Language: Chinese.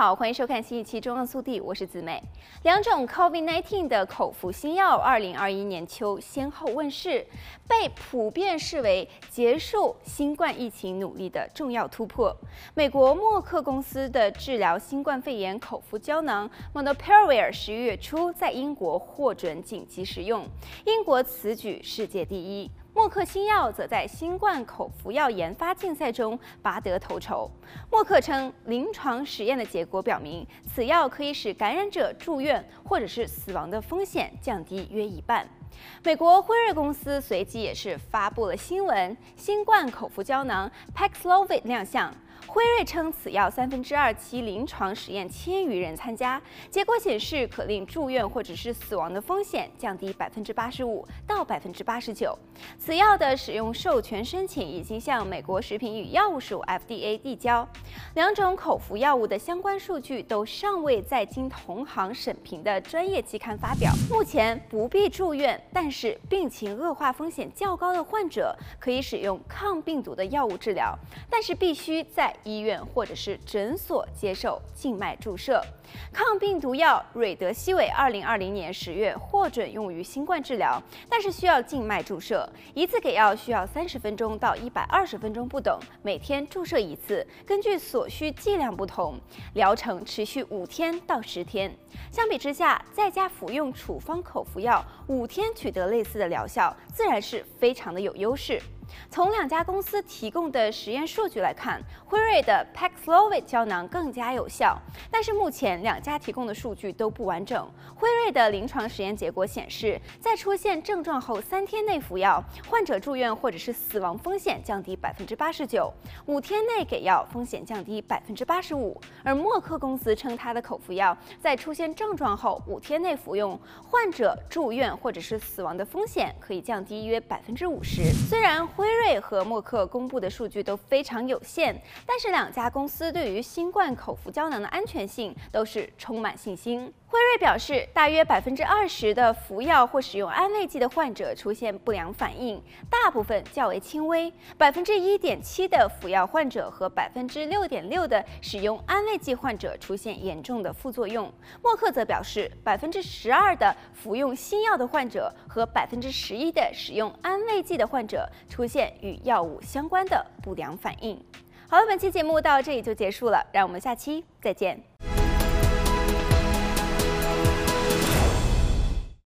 好，欢迎收看新一期《中央速递》，我是子美。两种 COVID-19 的口服新药，二零二一年秋先后问世，被普遍视为结束新冠疫情努力的重要突破。美国默克公司的治疗新冠肺炎口服胶囊 m o n o p a r a v i r 十一月初在英国获准紧急使用，英国此举世界第一。默克新药则在新冠口服药研发竞赛中拔得头筹。默克称，临床实验的结果表明，此药可以使感染者住院或者是死亡的风险降低约一半。美国辉瑞公司随即也是发布了新闻，新冠口服胶囊 Paxlovid 亮相。辉瑞称，此药三分之二期临床实验千余人参加，结果显示可令住院或者是死亡的风险降低百分之八十五到百分之八十九。此药的使用授权申请已经向美国食品与药物署 FDA 递交，两种口服药物的相关数据都尚未在经同行审评的专业期刊发表。目前不必住院，但是病情恶化风险较高的患者可以使用抗病毒的药物治疗，但是必须在医院或者是诊所接受静脉注射。抗病毒药瑞德西韦，二零二零年十月获准用于新冠治疗，但是需要静脉注射，一次给药需要三十分钟到一百二十分钟不等，每天注射一次，根据所需剂量不同，疗程持续五天到十天。相比之下，在家服用处方口服药，五天取得类似的疗效，自然是非常的有优势。从两家公司提供的实验数据来看，辉瑞的 Paxlovid 胶囊更加有效，但是目前两家提供的数据都不完整。辉瑞的临床实验结果显示，在出现症状后三天内服药，患者住院或者是死亡风险降低百分之八十九；五天内给药，风险降低百分之八十五。而默克公司称，它的口服药在出现症状后五天内服用，患者住院或者是死亡的风险可以降低约百分之五十。虽然辉瑞和默克公布的数据都非常有限，但是两家公司对于新冠口服胶囊的安全性都是充满信心。辉瑞表示，大约百分之二十的服药或使用安慰剂的患者出现不良反应，大部分较为轻微；百分之一点七的服药患者和百分之六点六的使用安慰剂患者出现严重的副作用。默克则表示，百分之十二的服用新药的患者和百分之十一的使用安慰剂的患者出现与药物相关的不良反应。好了，本期节目到这里就结束了，让我们下期再见。